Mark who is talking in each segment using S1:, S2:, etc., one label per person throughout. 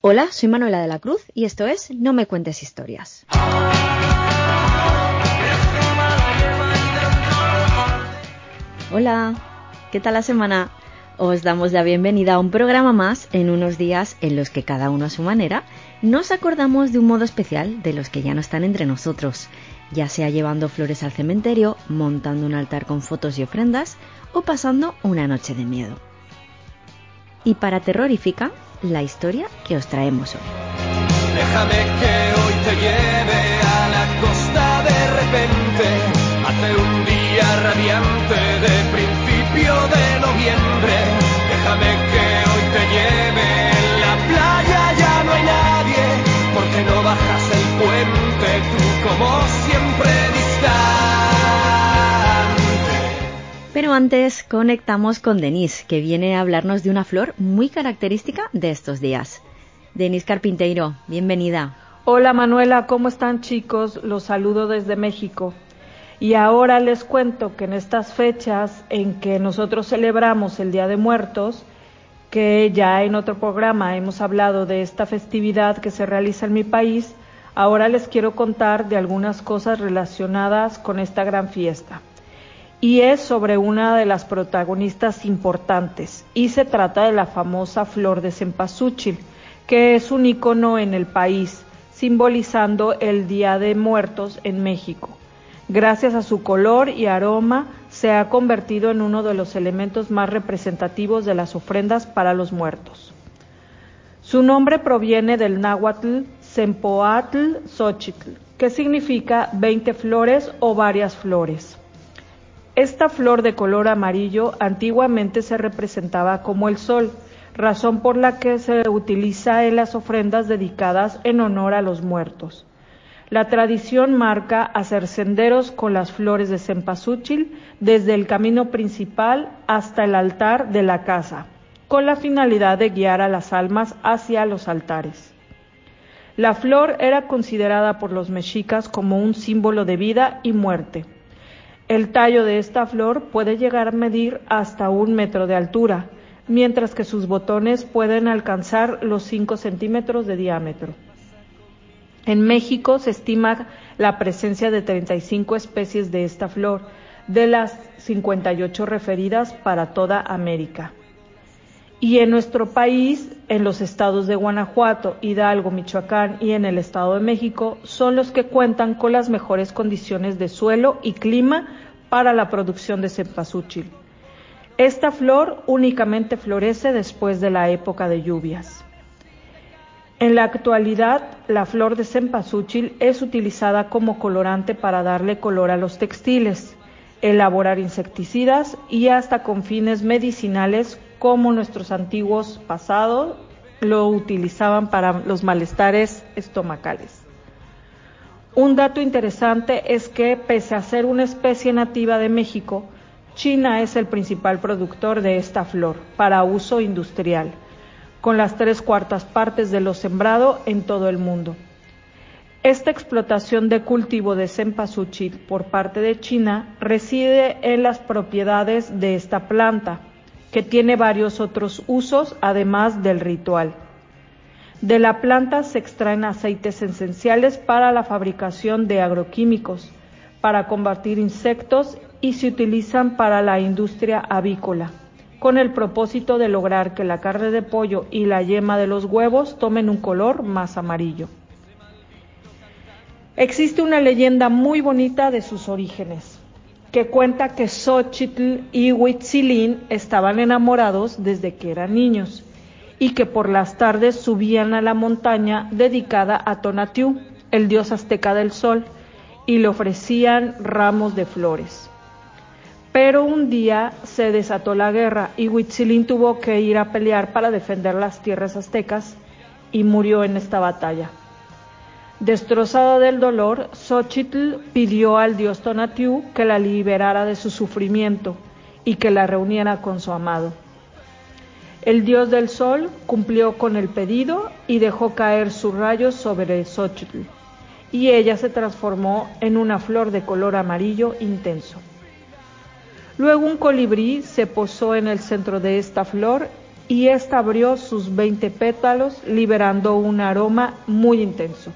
S1: Hola, soy Manuela de la Cruz y esto es No me cuentes historias. Hola, ¿qué tal la semana? Os damos la bienvenida a un programa más en unos días en los que cada uno a su manera nos acordamos de un modo especial de los que ya no están entre nosotros, ya sea llevando flores al cementerio, montando un altar con fotos y ofrendas o pasando una noche de miedo. Y para terrorífica, la historia que os traemos hoy.
S2: Déjame que hoy te lleve a la costa de repente, hace un día radiante de principio de noviembre. Déjame que hoy te lleve, en la playa ya no hay nadie, porque no bajas el puente, tú como
S1: Pero antes conectamos con Denise, que viene a hablarnos de una flor muy característica de estos días. Denise Carpinteiro, bienvenida.
S3: Hola Manuela, ¿cómo están chicos? Los saludo desde México. Y ahora les cuento que en estas fechas en que nosotros celebramos el Día de Muertos, que ya en otro programa hemos hablado de esta festividad que se realiza en mi país, ahora les quiero contar de algunas cosas relacionadas con esta gran fiesta y es sobre una de las protagonistas importantes y se trata de la famosa flor de cempasúchil, que es un icono en el país, simbolizando el Día de Muertos en México. Gracias a su color y aroma, se ha convertido en uno de los elementos más representativos de las ofrendas para los muertos. Su nombre proviene del náhuatl Sempoatl Xochitl, que significa veinte flores o varias flores. Esta flor de color amarillo antiguamente se representaba como el sol, razón por la que se utiliza en las ofrendas dedicadas en honor a los muertos. La tradición marca hacer senderos con las flores de cempasúchil desde el camino principal hasta el altar de la casa, con la finalidad de guiar a las almas hacia los altares. La flor era considerada por los mexicas como un símbolo de vida y muerte. El tallo de esta flor puede llegar a medir hasta un metro de altura, mientras que sus botones pueden alcanzar los 5 centímetros de diámetro. En México se estima la presencia de 35 especies de esta flor, de las 58 referidas para toda América. Y en nuestro país, en los estados de Guanajuato, Hidalgo, Michoacán y en el Estado de México, son los que cuentan con las mejores condiciones de suelo y clima para la producción de cempasúchil. Esta flor únicamente florece después de la época de lluvias. En la actualidad, la flor de cempasúchil es utilizada como colorante para darle color a los textiles, elaborar insecticidas y hasta con fines medicinales como nuestros antiguos pasados lo utilizaban para los malestares estomacales. Un dato interesante es que, pese a ser una especie nativa de México, China es el principal productor de esta flor para uso industrial, con las tres cuartas partes de lo sembrado en todo el mundo. Esta explotación de cultivo de cempasúchil por parte de China reside en las propiedades de esta planta, que tiene varios otros usos además del ritual. De la planta se extraen aceites esenciales para la fabricación de agroquímicos, para combatir insectos y se utilizan para la industria avícola, con el propósito de lograr que la carne de pollo y la yema de los huevos tomen un color más amarillo. Existe una leyenda muy bonita de sus orígenes que cuenta que Xochitl y Huitzilín estaban enamorados desde que eran niños y que por las tardes subían a la montaña dedicada a Tonatiuh, el dios azteca del sol, y le ofrecían ramos de flores. Pero un día se desató la guerra y Huitzilín tuvo que ir a pelear para defender las tierras aztecas y murió en esta batalla. Destrozada del dolor, Xochitl pidió al dios Tonatiuh que la liberara de su sufrimiento y que la reuniera con su amado. El dios del sol cumplió con el pedido y dejó caer sus rayos sobre Xochitl, y ella se transformó en una flor de color amarillo intenso. Luego un colibrí se posó en el centro de esta flor y ésta abrió sus 20 pétalos, liberando un aroma muy intenso.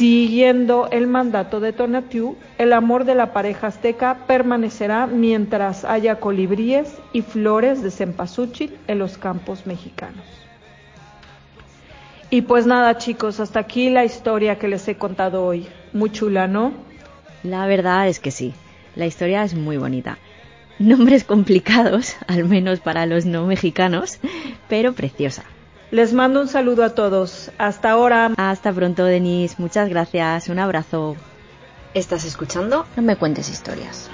S3: Siguiendo el mandato de Tonatiuh, el amor de la pareja azteca permanecerá mientras haya colibríes y flores de cempasúchil en los campos mexicanos. Y pues nada, chicos, hasta aquí la historia que les he contado hoy. Muy chula, ¿no?
S1: La verdad es que sí. La historia es muy bonita. Nombres complicados, al menos para los no mexicanos, pero preciosa.
S3: Les mando un saludo a todos. Hasta ahora.
S1: Hasta pronto, Denise. Muchas gracias. Un abrazo. ¿Estás escuchando? No me cuentes historias.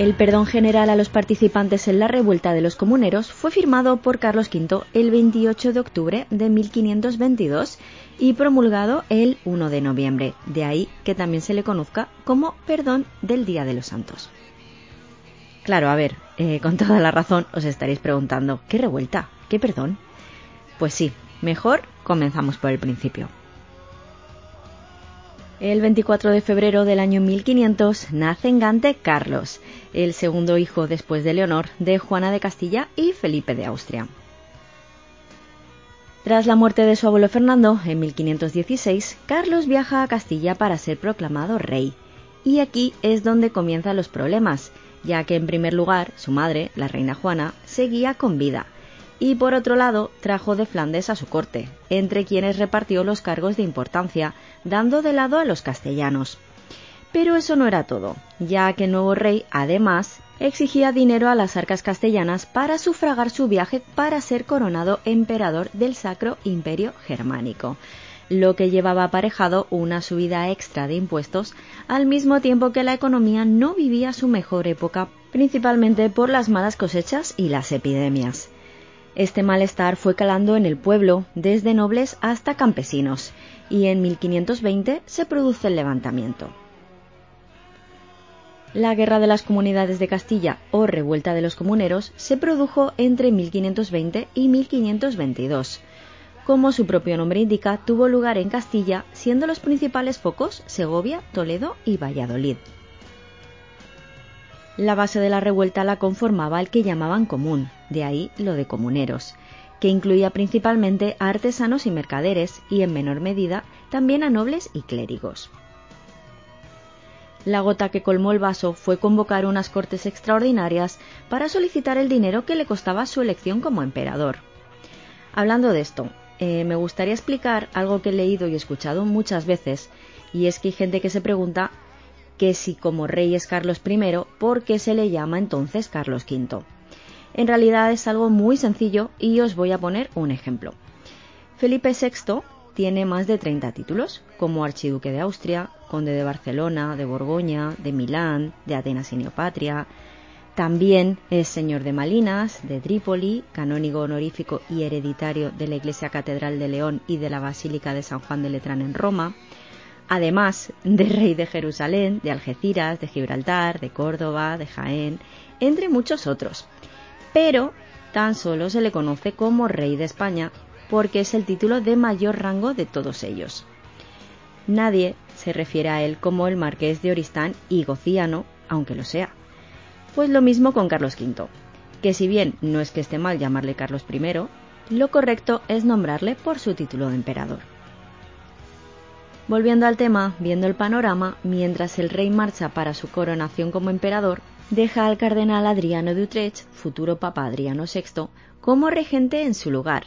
S1: El perdón general a los participantes en la revuelta de los comuneros fue firmado por Carlos V el 28 de octubre de 1522 y promulgado el 1 de noviembre, de ahí que también se le conozca como perdón del Día de los Santos. Claro, a ver, eh, con toda la razón os estaréis preguntando, ¿qué revuelta? ¿Qué perdón? Pues sí, mejor comenzamos por el principio. El 24 de febrero del año 1500 nace en Gante Carlos, el segundo hijo después de Leonor de Juana de Castilla y Felipe de Austria. Tras la muerte de su abuelo Fernando en 1516, Carlos viaja a Castilla para ser proclamado rey. Y aquí es donde comienzan los problemas, ya que en primer lugar su madre, la reina Juana, seguía con vida, y por otro lado trajo de Flandes a su corte, entre quienes repartió los cargos de importancia, dando de lado a los castellanos. Pero eso no era todo, ya que el nuevo rey, además, exigía dinero a las arcas castellanas para sufragar su viaje para ser coronado emperador del Sacro Imperio Germánico, lo que llevaba aparejado una subida extra de impuestos, al mismo tiempo que la economía no vivía su mejor época, principalmente por las malas cosechas y las epidemias. Este malestar fue calando en el pueblo, desde nobles hasta campesinos, y en 1520 se produce el levantamiento. La Guerra de las Comunidades de Castilla o Revuelta de los Comuneros se produjo entre 1520 y 1522. Como su propio nombre indica, tuvo lugar en Castilla, siendo los principales focos Segovia, Toledo y Valladolid. La base de la revuelta la conformaba el que llamaban común, de ahí lo de comuneros, que incluía principalmente a artesanos y mercaderes y en menor medida también a nobles y clérigos. La gota que colmó el vaso fue convocar unas cortes extraordinarias para solicitar el dinero que le costaba su elección como emperador. Hablando de esto, eh, me gustaría explicar algo que he leído y escuchado muchas veces, y es que hay gente que se pregunta que si como rey es Carlos I, ¿por qué se le llama entonces Carlos V? En realidad es algo muy sencillo y os voy a poner un ejemplo. Felipe VI tiene más de 30 títulos, como archiduque de Austria, conde de Barcelona, de Borgoña, de Milán, de Atenas y Neopatria. También es señor de Malinas, de Trípoli, canónigo honorífico y hereditario de la Iglesia Catedral de León y de la Basílica de San Juan de Letrán en Roma además de rey de Jerusalén, de Algeciras, de Gibraltar, de Córdoba, de Jaén, entre muchos otros. Pero tan solo se le conoce como rey de España porque es el título de mayor rango de todos ellos. Nadie se refiere a él como el marqués de Oristán y Gociano, aunque lo sea. Pues lo mismo con Carlos V, que si bien no es que esté mal llamarle Carlos I, lo correcto es nombrarle por su título de emperador. Volviendo al tema, viendo el panorama, mientras el rey marcha para su coronación como emperador, deja al cardenal Adriano de Utrecht, futuro papa Adriano VI, como regente en su lugar,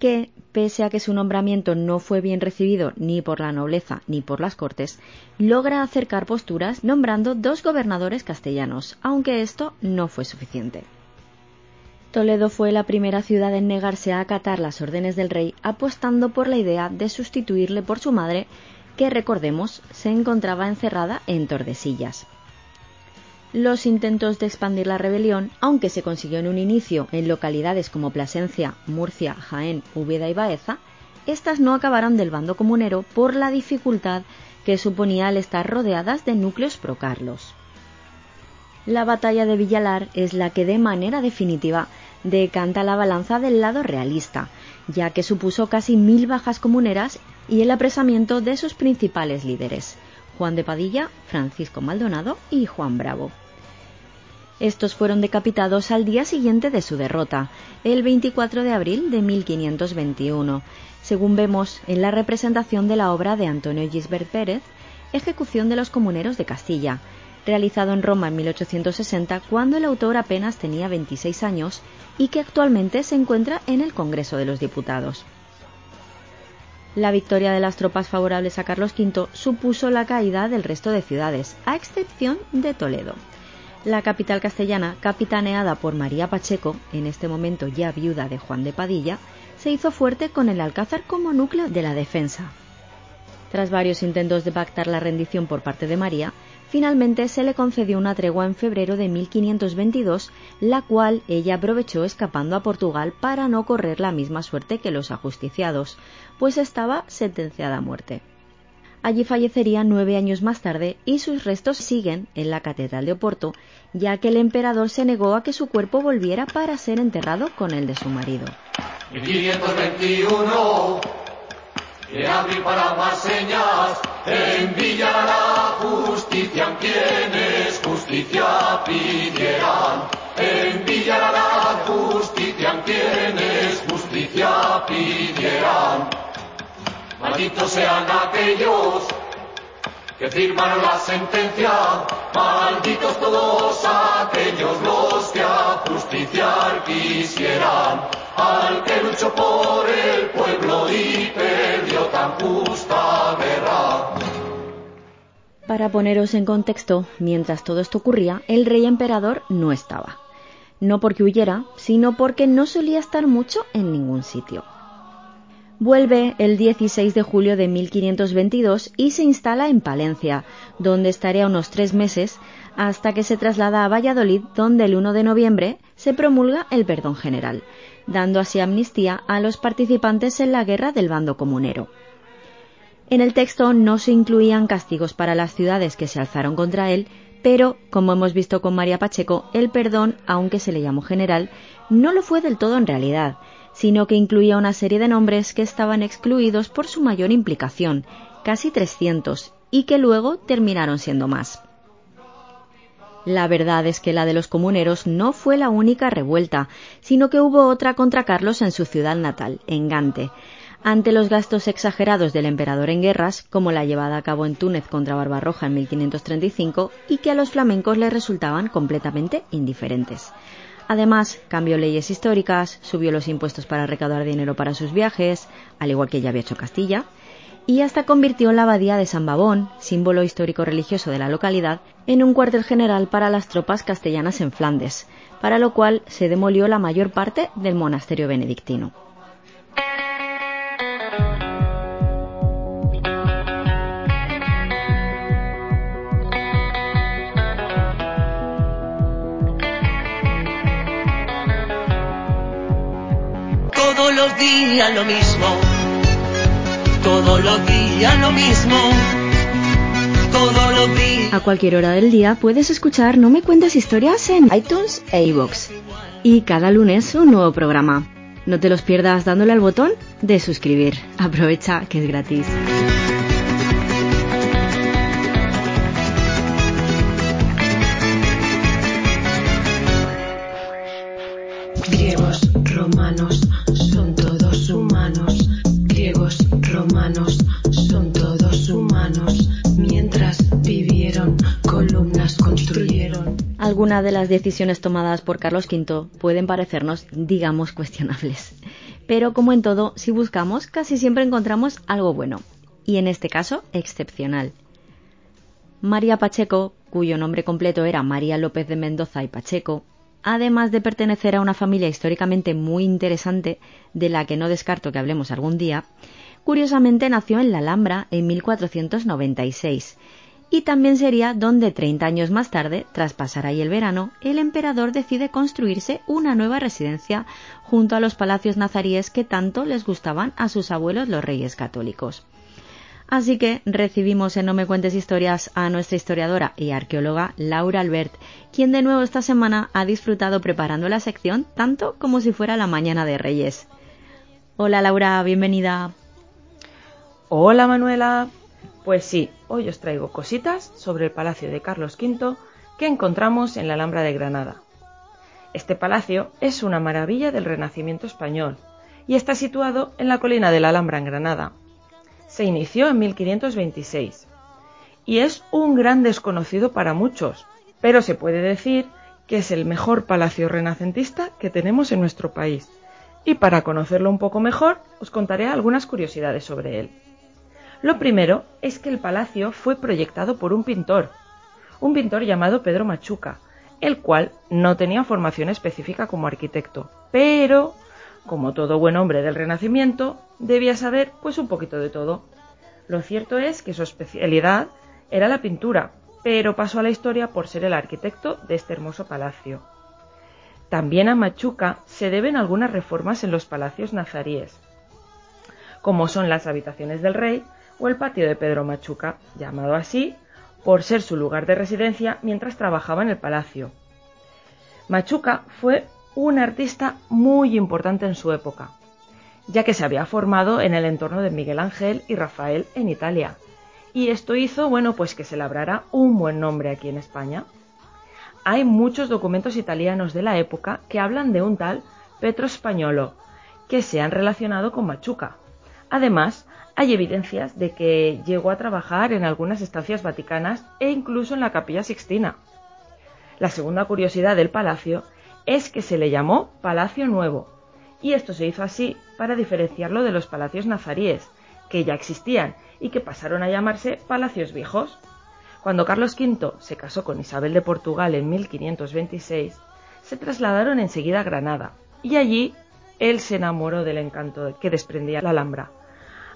S1: que, pese a que su nombramiento no fue bien recibido ni por la nobleza ni por las cortes, logra acercar posturas nombrando dos gobernadores castellanos, aunque esto no fue suficiente. Toledo fue la primera ciudad en negarse a acatar las órdenes del rey, apostando por la idea de sustituirle por su madre, que recordemos se encontraba encerrada en Tordesillas. Los intentos de expandir la rebelión, aunque se consiguió en un inicio en localidades como Plasencia, Murcia, Jaén, Úbeda y Baeza, estas no acabaron del bando comunero por la dificultad que suponía el estar rodeadas de núcleos procarlos. La batalla de Villalar es la que de manera definitiva decanta la balanza del lado realista, ya que supuso casi mil bajas comuneras y el apresamiento de sus principales líderes, Juan de Padilla, Francisco Maldonado y Juan Bravo. Estos fueron decapitados al día siguiente de su derrota, el 24 de abril de 1521, según vemos en la representación de la obra de Antonio Gisbert Pérez, Ejecución de los Comuneros de Castilla, realizado en Roma en 1860 cuando el autor apenas tenía 26 años y que actualmente se encuentra en el Congreso de los Diputados. La victoria de las tropas favorables a Carlos V supuso la caída del resto de ciudades, a excepción de Toledo. La capital castellana, capitaneada por María Pacheco, en este momento ya viuda de Juan de Padilla, se hizo fuerte con el Alcázar como núcleo de la defensa. Tras varios intentos de pactar la rendición por parte de María, Finalmente se le concedió una tregua en febrero de 1522, la cual ella aprovechó escapando a Portugal para no correr la misma suerte que los ajusticiados, pues estaba sentenciada a muerte. Allí fallecería nueve años más tarde y sus restos siguen en la Catedral de Oporto, ya que el emperador se negó a que su cuerpo volviera para ser enterrado con el de su marido.
S2: Para más señas, justicia quienes justicia pidieran. En Villarán justicia quienes justicia pidieran. Malditos sean aquellos que firmaron la sentencia, malditos todos aquellos los que a justiciar quisieran, al que luchó por el pueblo y perdió tan justa guerra.
S1: Para poneros en contexto, mientras todo esto ocurría, el rey emperador no estaba. No porque huyera, sino porque no solía estar mucho en ningún sitio. Vuelve el 16 de julio de 1522 y se instala en Palencia, donde estaría unos tres meses hasta que se traslada a Valladolid, donde el 1 de noviembre se promulga el perdón general, dando así amnistía a los participantes en la guerra del bando comunero. En el texto no se incluían castigos para las ciudades que se alzaron contra él, pero, como hemos visto con María Pacheco, el perdón, aunque se le llamó general, no lo fue del todo en realidad, sino que incluía una serie de nombres que estaban excluidos por su mayor implicación, casi 300, y que luego terminaron siendo más. La verdad es que la de los comuneros no fue la única revuelta, sino que hubo otra contra Carlos en su ciudad natal, en Gante, ante los gastos exagerados del emperador en guerras, como la llevada a cabo en Túnez contra Barbarroja en 1535, y que a los flamencos les resultaban completamente indiferentes. Además, cambió leyes históricas, subió los impuestos para recaudar dinero para sus viajes, al igual que ya había hecho Castilla, y hasta convirtió la abadía de San Babón, símbolo histórico religioso de la localidad, en un cuartel general para las tropas castellanas en Flandes, para lo cual se demolió la mayor parte del monasterio benedictino. A cualquier hora del día puedes escuchar No me cuentes historias en iTunes e iVoox. Y cada lunes un nuevo programa. No te los pierdas dándole al botón de suscribir. Aprovecha que es gratis. Algunas de las decisiones tomadas por Carlos V pueden parecernos, digamos, cuestionables. Pero como en todo, si buscamos, casi siempre encontramos algo bueno. Y en este caso, excepcional. María Pacheco, cuyo nombre completo era María López de Mendoza y Pacheco, además de pertenecer a una familia históricamente muy interesante, de la que no descarto que hablemos algún día, curiosamente nació en la Alhambra en 1496 y también sería donde 30 años más tarde, tras pasar ahí el verano, el emperador decide construirse una nueva residencia junto a los palacios nazaríes que tanto les gustaban a sus abuelos los reyes católicos. Así que recibimos en No Me Cuentes Historias a nuestra historiadora y arqueóloga Laura Albert, quien de nuevo esta semana ha disfrutado preparando la sección tanto como si fuera la mañana de Reyes. Hola Laura, bienvenida.
S4: Hola Manuela. Pues sí, hoy os traigo cositas sobre el palacio de Carlos V que encontramos en la Alhambra de Granada. Este palacio es una maravilla del Renacimiento español y está situado en la colina de la Alhambra en Granada, se inició en 1526 y es un gran desconocido para muchos, pero se puede decir que es el mejor palacio renacentista que tenemos en nuestro país. Y para conocerlo un poco mejor, os contaré algunas curiosidades sobre él. Lo primero es que el palacio fue proyectado por un pintor, un pintor llamado Pedro Machuca, el cual no tenía formación específica como arquitecto, pero como todo buen hombre del Renacimiento, debía saber pues un poquito de todo. Lo cierto es que su especialidad era la pintura, pero pasó a la historia por ser el arquitecto de este hermoso palacio. También a Machuca se deben algunas reformas en los palacios nazaríes, como son las habitaciones del rey o el patio de Pedro Machuca, llamado así por ser su lugar de residencia mientras trabajaba en el palacio. Machuca fue un artista muy importante en su época, ya que se había formado en el entorno de Miguel Ángel y Rafael en Italia. Y esto hizo, bueno, pues que se labrara un buen nombre aquí en España. Hay muchos documentos italianos de la época que hablan de un tal Petro Españolo, que se han relacionado con Machuca. Además, hay evidencias de que llegó a trabajar en algunas estancias vaticanas e incluso en la capilla sixtina. La segunda curiosidad del palacio es que se le llamó Palacio Nuevo, y esto se hizo así para diferenciarlo de los palacios nazaríes, que ya existían y que pasaron a llamarse Palacios Viejos. Cuando Carlos V se casó con Isabel de Portugal en 1526, se trasladaron enseguida a Granada, y allí él se enamoró del encanto que desprendía la Alhambra.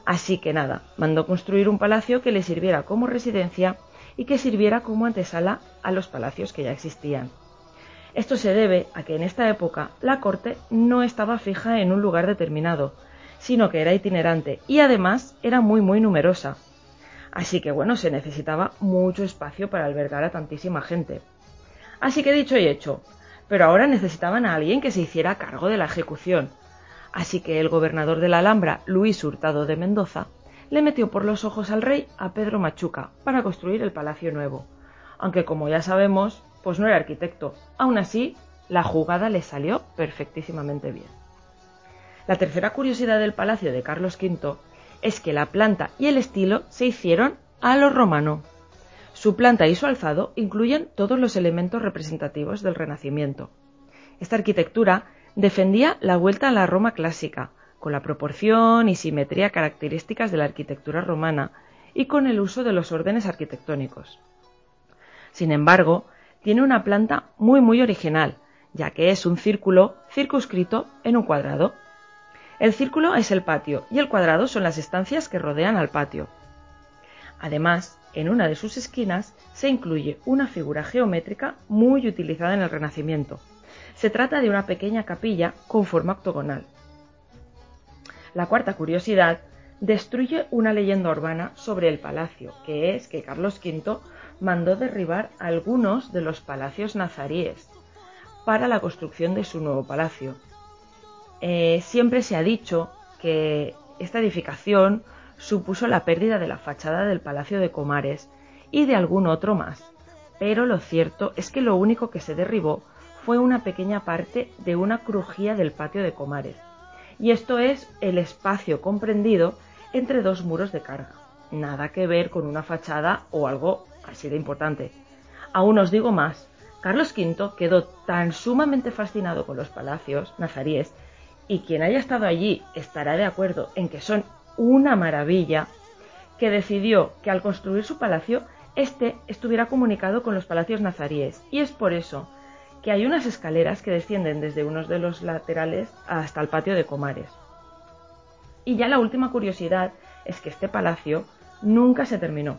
S4: Así que nada, mandó construir un palacio que le sirviera como residencia y que sirviera como antesala a los palacios que ya existían. Esto se debe a que en esta época la corte no estaba fija en un lugar determinado, sino que era itinerante y además era muy muy numerosa. Así que bueno, se necesitaba mucho espacio para albergar a tantísima gente. Así que dicho y hecho, pero ahora necesitaban a alguien que se hiciera cargo de la ejecución. Así que el gobernador de la Alhambra, Luis Hurtado de Mendoza, le metió por los ojos al rey a Pedro Machuca para construir el Palacio Nuevo. Aunque como ya sabemos, pues no era arquitecto. Aún así, la jugada le salió perfectísimamente bien. La tercera curiosidad del palacio de Carlos V es que la planta y el estilo se hicieron a lo romano. Su planta y su alzado incluyen todos los elementos representativos del Renacimiento. Esta arquitectura defendía la vuelta a la Roma clásica, con la proporción y simetría características de la arquitectura romana y con el uso de los órdenes arquitectónicos. Sin embargo, tiene una planta muy muy original, ya que es un círculo circunscrito en un cuadrado. El círculo es el patio y el cuadrado son las estancias que rodean al patio. Además, en una de sus esquinas se incluye una figura geométrica muy utilizada en el Renacimiento. Se trata de una pequeña capilla con forma octogonal. La cuarta curiosidad destruye una leyenda urbana sobre el palacio, que es que Carlos V mandó derribar algunos de los palacios nazaríes para la construcción de su nuevo palacio. Eh, siempre se ha dicho que esta edificación supuso la pérdida de la fachada del Palacio de Comares y de algún otro más, pero lo cierto es que lo único que se derribó fue una pequeña parte de una crujía del patio de Comares, y esto es el espacio comprendido entre dos muros de carga, nada que ver con una fachada o algo así de importante. Aún os digo más, Carlos V quedó tan sumamente fascinado con los palacios nazaríes, y quien haya estado allí estará de acuerdo en que son una maravilla, que decidió que al construir su palacio, éste estuviera comunicado con los palacios nazaríes, y es por eso que hay unas escaleras que descienden desde unos de los laterales hasta el patio de Comares. Y ya la última curiosidad es que este palacio nunca se terminó,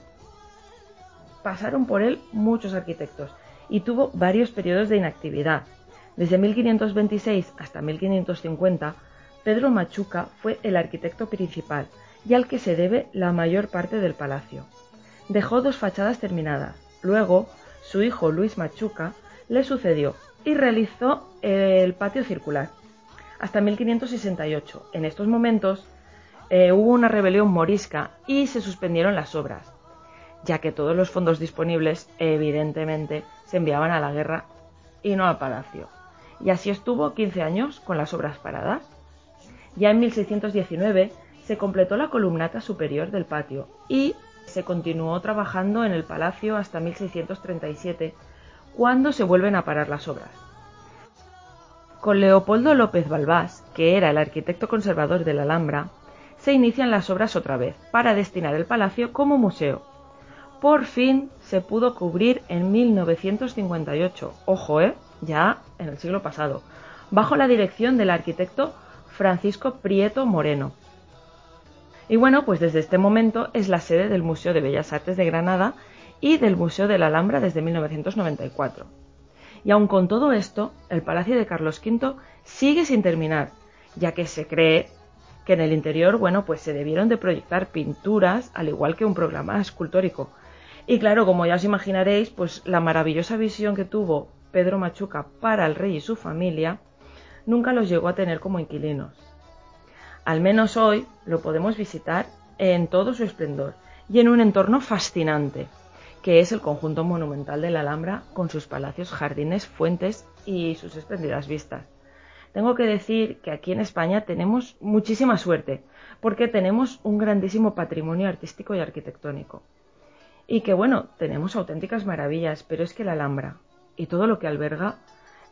S4: pasaron por él muchos arquitectos y tuvo varios periodos de inactividad. Desde 1526 hasta 1550, Pedro Machuca fue el arquitecto principal y al que se debe la mayor parte del palacio. Dejó dos fachadas terminadas. Luego, su hijo Luis Machuca le sucedió y realizó el patio circular hasta 1568. En estos momentos eh, hubo una rebelión morisca y se suspendieron las obras, ya que todos los fondos disponibles evidentemente se enviaban a la guerra y no al palacio. Y así estuvo 15 años con las obras paradas. Ya en 1619 se completó la columnata superior del patio y se continuó trabajando en el palacio hasta 1637, cuando se vuelven a parar las obras. Con Leopoldo López Balbás, que era el arquitecto conservador de la Alhambra, se inician las obras otra vez, para destinar el palacio como museo. Por fin se pudo cubrir en 1958, ojo, ¿eh? ya en el siglo pasado, bajo la dirección del arquitecto Francisco Prieto Moreno. Y bueno, pues desde este momento es la sede del Museo de Bellas Artes de Granada y del Museo de la Alhambra desde 1994. Y aun con todo esto, el Palacio de Carlos V sigue sin terminar, ya que se cree que en el interior, bueno, pues se debieron de proyectar pinturas, al igual que un programa escultórico. Y claro, como ya os imaginaréis, pues la maravillosa visión que tuvo Pedro Machuca para el rey y su familia, nunca los llegó a tener como inquilinos. Al menos hoy lo podemos visitar en todo su esplendor y en un entorno fascinante, que es el conjunto monumental de la Alhambra con sus palacios, jardines, fuentes y sus espléndidas vistas. Tengo que decir que aquí en España tenemos muchísima suerte, porque tenemos un grandísimo patrimonio artístico y arquitectónico. Y que bueno, tenemos auténticas maravillas, pero es que la Alhambra y todo lo que alberga,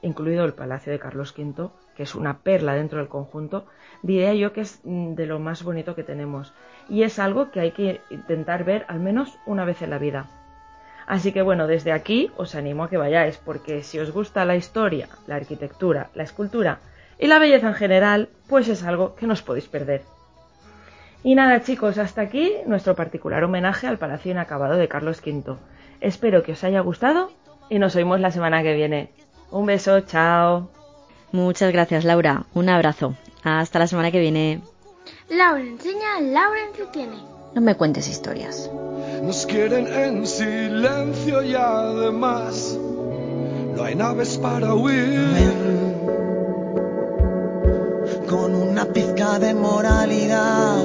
S4: incluido el Palacio de Carlos V, que es una perla dentro del conjunto, diría yo que es mm, de lo más bonito que tenemos. Y es algo que hay que intentar ver al menos una vez en la vida. Así que bueno, desde aquí os animo a que vayáis, porque si os gusta la historia, la arquitectura, la escultura y la belleza en general, pues es algo que no os podéis perder. Y nada chicos, hasta aquí nuestro particular homenaje al Palacio Inacabado de Carlos V. Espero que os haya gustado y nos oímos la semana que viene. Un beso, chao.
S1: Muchas gracias Laura, un abrazo. Hasta la semana que viene.
S5: Laura enseña, Laura entretiene.
S1: No me cuentes historias.
S2: Nos quieren en silencio y además no hay naves para huir.
S6: Con una pizca de moralidad,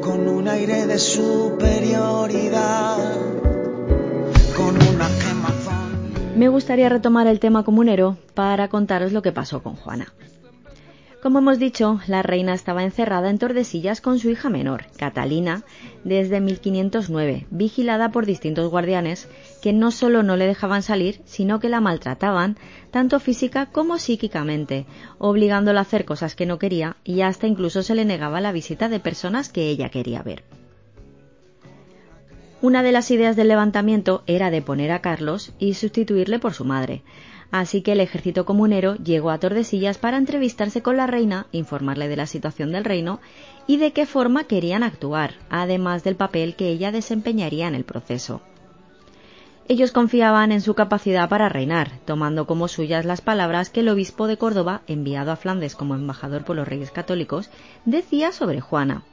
S6: con un aire de superioridad, con una quemazón.
S1: Me gustaría retomar el tema comunero para contaros lo que pasó con Juana. Como hemos dicho, la reina estaba encerrada en Tordesillas con su hija menor, Catalina, desde 1509, vigilada por distintos guardianes que no solo no le dejaban salir, sino que la maltrataban, tanto física como psíquicamente, obligándola a hacer cosas que no quería y hasta incluso se le negaba la visita de personas que ella quería ver. Una de las ideas del levantamiento era de poner a Carlos y sustituirle por su madre, Así que el ejército comunero llegó a Tordesillas para entrevistarse con la reina, informarle de la situación del reino y de qué forma querían actuar, además del papel que ella desempeñaría en el proceso. Ellos confiaban en su capacidad para reinar, tomando como suyas las palabras que el obispo de Córdoba, enviado a Flandes como embajador por los reyes católicos, decía sobre Juana,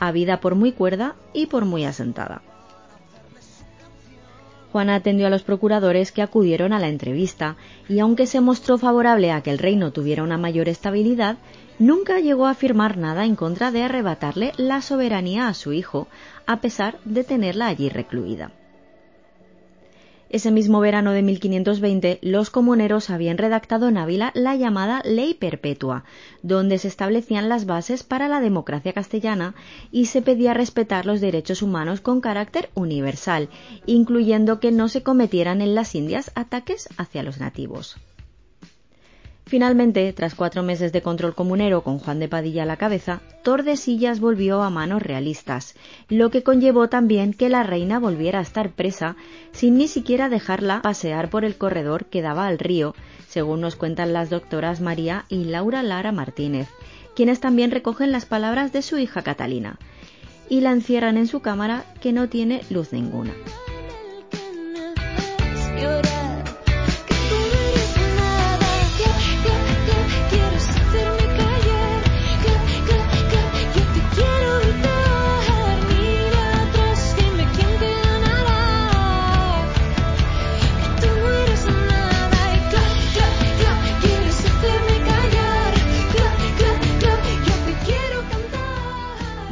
S1: habida por muy cuerda y por muy asentada. Juana atendió a los procuradores que acudieron a la entrevista y aunque se mostró favorable a que el reino tuviera una mayor estabilidad, nunca llegó a afirmar nada en contra de arrebatarle la soberanía a su hijo, a pesar de tenerla allí recluida. Ese mismo verano de 1520, los comuneros habían redactado en Ávila la llamada Ley Perpetua, donde se establecían las bases para la democracia castellana y se pedía respetar los derechos humanos con carácter universal, incluyendo que no se cometieran en las Indias ataques hacia los nativos. Finalmente, tras cuatro meses de control comunero con Juan de Padilla a la cabeza, Tordesillas volvió a manos realistas, lo que conllevó también que la reina volviera a estar presa sin ni siquiera dejarla pasear por el corredor que daba al río, según nos cuentan las doctoras María y Laura Lara Martínez, quienes también recogen las palabras de su hija Catalina. y la encierran en su cámara que no tiene luz ninguna.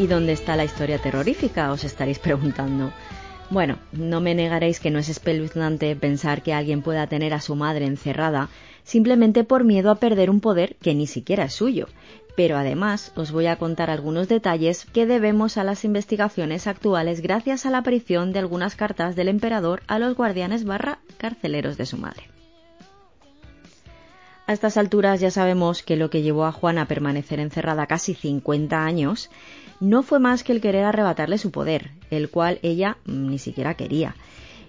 S1: ¿Y dónde está la historia terrorífica? Os estaréis preguntando. Bueno, no me negaréis que no es espeluznante pensar que alguien pueda tener a su madre encerrada simplemente por miedo a perder un poder que ni siquiera es suyo. Pero además os voy a contar algunos detalles que debemos a las investigaciones actuales gracias a la aparición de algunas cartas del emperador a los guardianes barra carceleros de su madre. A estas alturas ya sabemos que lo que llevó a Juana a permanecer encerrada casi 50 años no fue más que el querer arrebatarle su poder, el cual ella ni siquiera quería,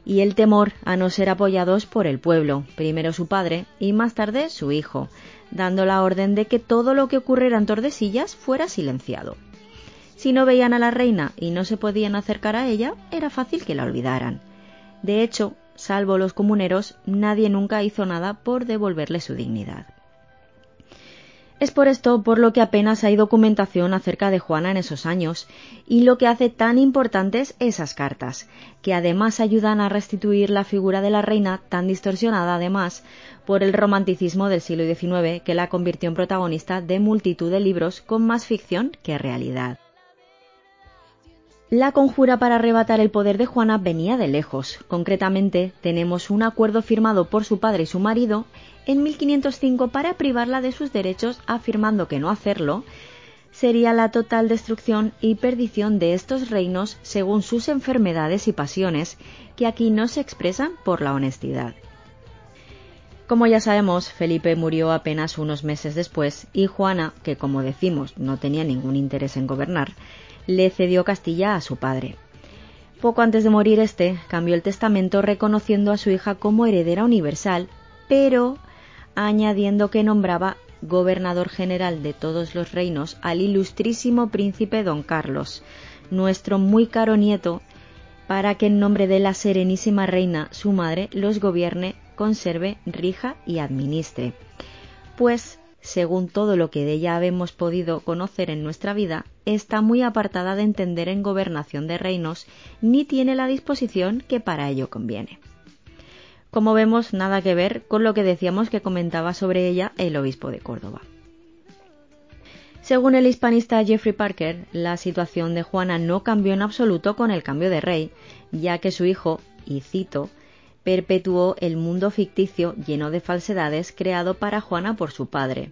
S1: y el temor a no ser apoyados por el pueblo, primero su padre y más tarde su hijo, dando la orden de que todo lo que ocurriera en Tordesillas fuera silenciado. Si no veían a la reina y no se podían acercar a ella, era fácil que la olvidaran. De hecho, salvo los comuneros, nadie nunca hizo nada por devolverle su dignidad. Es por esto por lo que apenas hay documentación acerca de Juana en esos años y lo que hace tan importantes esas cartas, que además ayudan a restituir la figura de la reina tan distorsionada además por el romanticismo del siglo XIX que la convirtió en protagonista de multitud de libros con más ficción que realidad. La conjura para arrebatar el poder de Juana venía de lejos. Concretamente, tenemos un acuerdo firmado por su padre y su marido en 1505 para privarla de sus derechos, afirmando que no hacerlo sería la total destrucción y perdición de estos reinos según sus enfermedades y pasiones, que aquí no se expresan por la honestidad. Como ya sabemos, Felipe murió apenas unos meses después y Juana, que como decimos no tenía ningún interés en gobernar, le cedió Castilla a su padre. Poco antes de morir este, cambió el testamento reconociendo a su hija como heredera universal, pero añadiendo que nombraba gobernador general de todos los reinos al ilustrísimo príncipe don Carlos, nuestro muy caro nieto, para que en nombre de la serenísima reina, su madre, los gobierne, conserve, rija y administre. Pues, según todo lo que de ella hemos podido conocer en nuestra vida, está muy apartada de entender en gobernación de reinos, ni tiene la disposición que para ello conviene. Como vemos, nada que ver con lo que decíamos que comentaba sobre ella el obispo de Córdoba. Según el hispanista Jeffrey Parker, la situación de Juana no cambió en absoluto con el cambio de rey, ya que su hijo, y cito, perpetuó el mundo ficticio lleno de falsedades creado para Juana por su padre.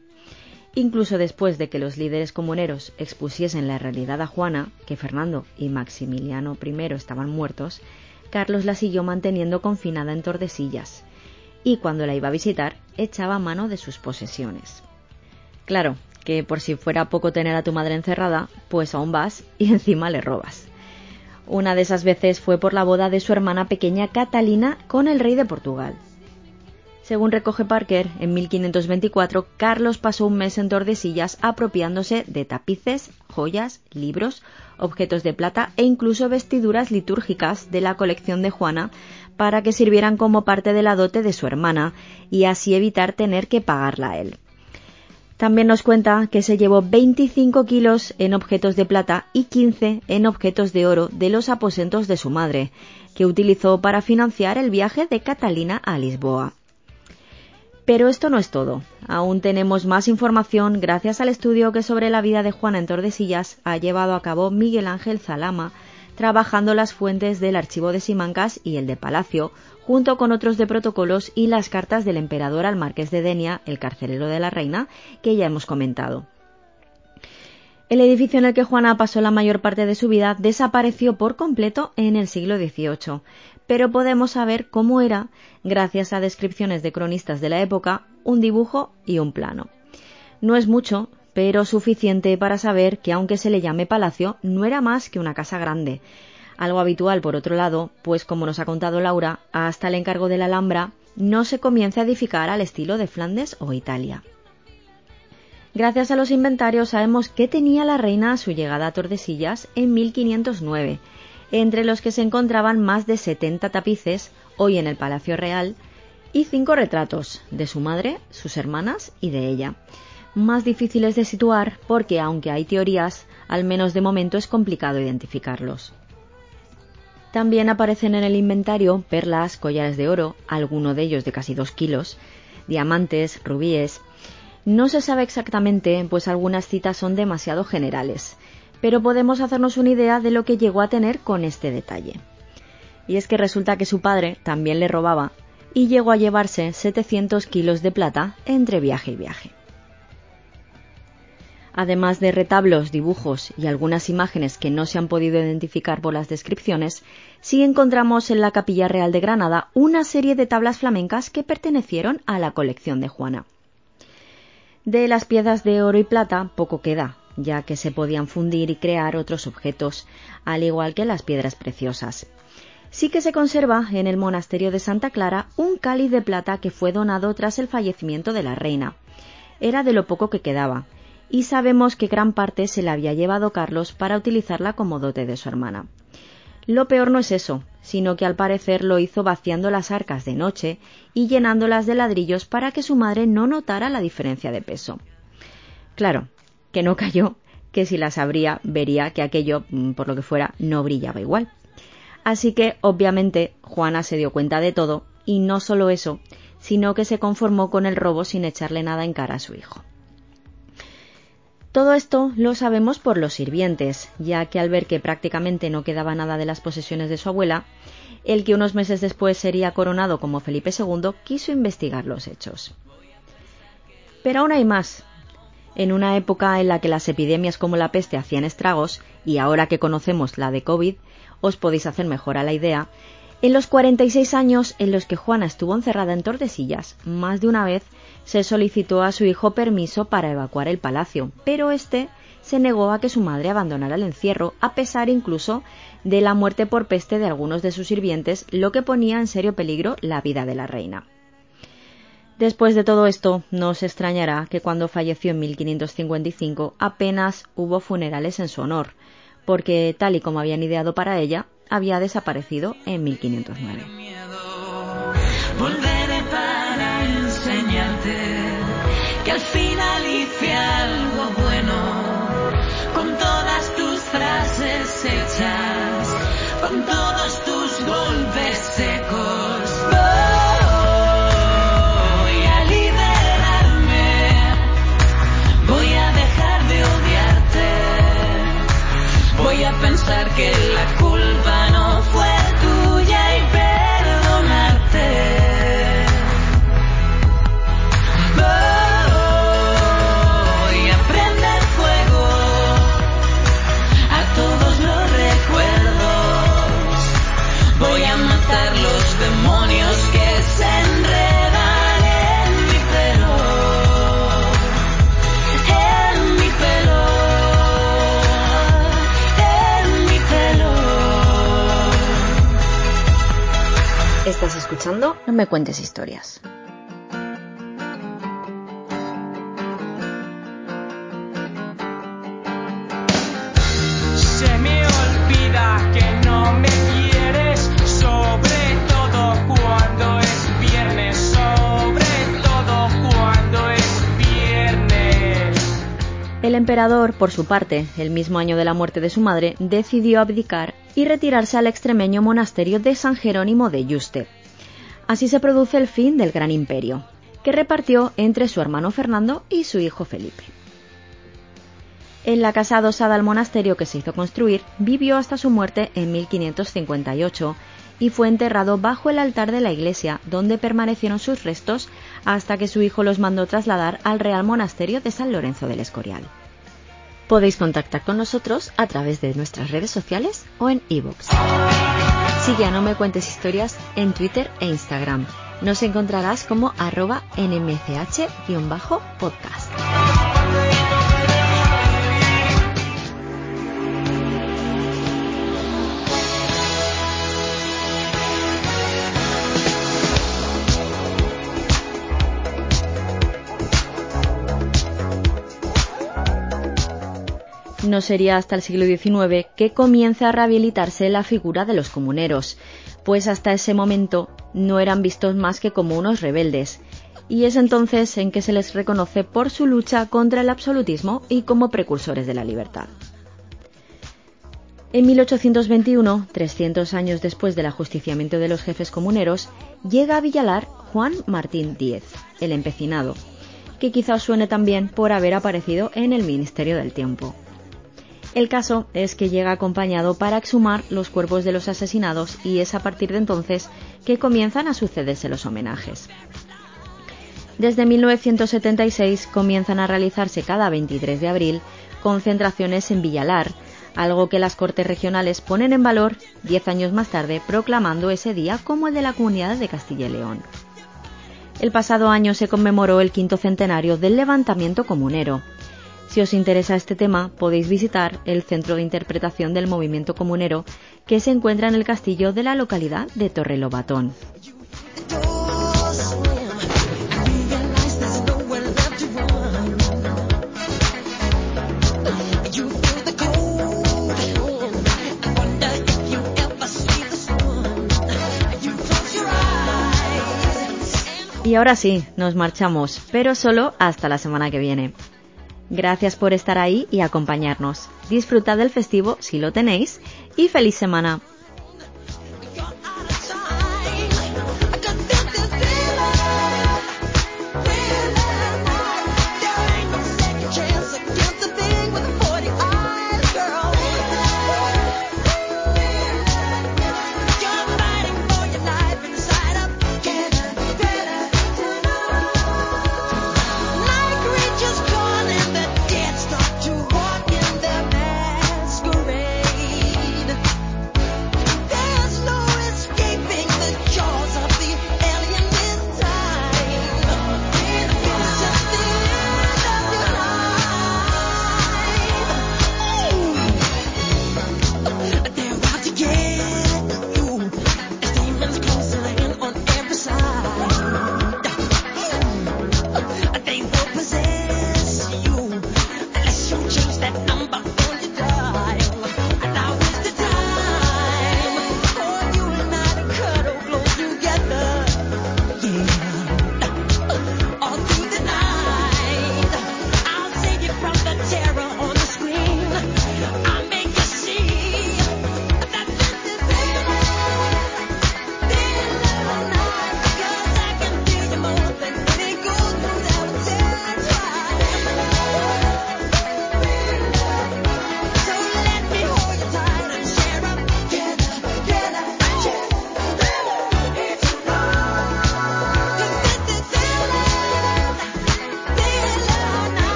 S1: Incluso después de que los líderes comuneros expusiesen la realidad a Juana, que Fernando y Maximiliano I estaban muertos, Carlos la siguió manteniendo confinada en Tordesillas y cuando la iba a visitar echaba mano de sus posesiones. Claro, que por si fuera poco tener a tu madre encerrada, pues aún vas y encima le robas. Una de esas veces fue por la boda de su hermana pequeña Catalina con el rey de Portugal. Según recoge Parker, en 1524 Carlos pasó un mes en Tordesillas apropiándose de tapices, joyas, libros, objetos de plata e incluso vestiduras litúrgicas de la colección de Juana para que sirvieran como parte de la dote de su hermana y así evitar tener que pagarla a él. También nos cuenta que se llevó 25 kilos en objetos de plata y 15 en objetos de oro de los aposentos de su madre, que utilizó para financiar el viaje de Catalina a Lisboa. Pero esto no es todo. Aún tenemos más información gracias al estudio que sobre la vida de Juana en Tordesillas ha llevado a cabo Miguel Ángel Zalama, trabajando las fuentes del archivo de Simancas y el de Palacio, junto con otros de protocolos y las cartas del emperador al marqués de Denia, el carcelero de la reina, que ya hemos comentado. El edificio en el que Juana pasó la mayor parte de su vida desapareció por completo en el siglo XVIII, pero podemos saber cómo era, gracias a descripciones de cronistas de la época, un dibujo y un plano. No es mucho, pero suficiente para saber que aunque se le llame palacio, no era más que una casa grande. Algo habitual, por otro lado, pues como nos ha contado Laura, hasta el encargo de la Alhambra no se comienza a edificar al estilo de Flandes o Italia. Gracias a los inventarios sabemos qué tenía la reina a su llegada a Tordesillas en 1509, entre los que se encontraban más de 70 tapices, hoy en el Palacio Real, y cinco retratos de su madre, sus hermanas y de ella. Más difíciles de situar porque, aunque hay teorías, al menos de momento es complicado identificarlos. También aparecen en el inventario perlas, collares de oro, alguno de ellos de casi dos kilos, diamantes, rubíes. No se sabe exactamente, pues algunas citas son demasiado generales, pero podemos hacernos una idea de lo que llegó a tener con este detalle. Y es que resulta que su padre también le robaba y llegó a llevarse 700 kilos de plata entre viaje y viaje. Además de retablos, dibujos y algunas imágenes que no se han podido identificar por las descripciones, sí encontramos en la Capilla Real de Granada una serie de tablas flamencas que pertenecieron a la colección de Juana. De las piezas de oro y plata poco queda, ya que se podían fundir y crear otros objetos, al igual que las piedras preciosas. Sí que se conserva en el monasterio de Santa Clara un cáliz de plata que fue donado tras el fallecimiento de la reina. Era de lo poco que quedaba, y sabemos que gran parte se la había llevado Carlos para utilizarla como dote de su hermana. Lo peor no es eso, sino que al parecer lo hizo vaciando las arcas de noche y llenándolas de ladrillos para que su madre no notara la diferencia de peso. Claro, que no cayó, que si las abría vería que aquello, mm, por lo que fuera, no brillaba igual. Así que, obviamente, Juana se dio cuenta de todo, y no solo eso, sino que se conformó con el robo sin echarle nada en cara a su hijo. Todo esto lo sabemos por los sirvientes, ya que al ver que prácticamente no quedaba nada de las posesiones de su abuela, el que unos meses después sería coronado como Felipe II quiso investigar los hechos. Pero aún hay más. En una época en la que las epidemias como la peste hacían estragos, y ahora que conocemos la de COVID, os podéis hacer mejor a la idea, en los 46 años en los que Juana estuvo encerrada en Tordesillas, más de una vez se solicitó a su hijo permiso para evacuar el palacio, pero éste se negó a que su madre abandonara el encierro, a pesar incluso de la muerte por peste de algunos de sus sirvientes, lo que ponía en serio peligro la vida de la reina. Después de todo esto, no os extrañará que cuando falleció en 1555 apenas hubo funerales en su honor, porque tal y como habían ideado para ella, había desaparecido en 1509. Historias.
S2: Se me olvida que no me quieres, sobre todo cuando es viernes, sobre todo cuando es viernes.
S1: El emperador, por su parte, el mismo año de la muerte de su madre, decidió abdicar y retirarse al extremeño monasterio de San Jerónimo de Yuste. Así se produce el fin del gran imperio, que repartió entre su hermano Fernando y su hijo Felipe. En la casa adosada al monasterio que se hizo construir, vivió hasta su muerte en 1558 y fue enterrado bajo el altar de la iglesia, donde permanecieron sus restos hasta que su hijo los mandó trasladar al Real Monasterio de San Lorenzo del Escorial. Podéis contactar con nosotros a través de nuestras redes sociales o en iVoox. Sigue a No Me Cuentes Historias en Twitter e Instagram. Nos encontrarás como arroba nmch-podcast.
S7: No sería hasta el siglo XIX que comienza a rehabilitarse la figura de los comuneros, pues hasta ese momento no eran vistos más que como unos rebeldes, y es entonces en que se les reconoce por su lucha contra el absolutismo y como precursores de la libertad. En 1821, 300 años después del ajusticiamiento de los jefes comuneros, llega a Villalar Juan Martín Díez, el empecinado, que quizá os suene también por haber aparecido en el Ministerio del Tiempo. El caso es que llega acompañado para exhumar los cuerpos de los asesinados y es a partir de entonces que comienzan a sucederse los homenajes. Desde 1976 comienzan a realizarse cada 23 de abril concentraciones en Villalar, algo que las Cortes Regionales ponen en valor 10 años más tarde proclamando ese día como el de la Comunidad de Castilla y León. El pasado año se conmemoró el quinto centenario del levantamiento comunero, si os interesa este tema, podéis visitar el Centro de Interpretación del Movimiento Comunero que se encuentra en el castillo de la localidad de Torrelobatón. Y ahora sí, nos marchamos, pero solo hasta la semana que viene. Gracias por estar ahí y acompañarnos. Disfrutad del festivo si lo tenéis y feliz semana.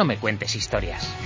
S8: No me cuentes historias.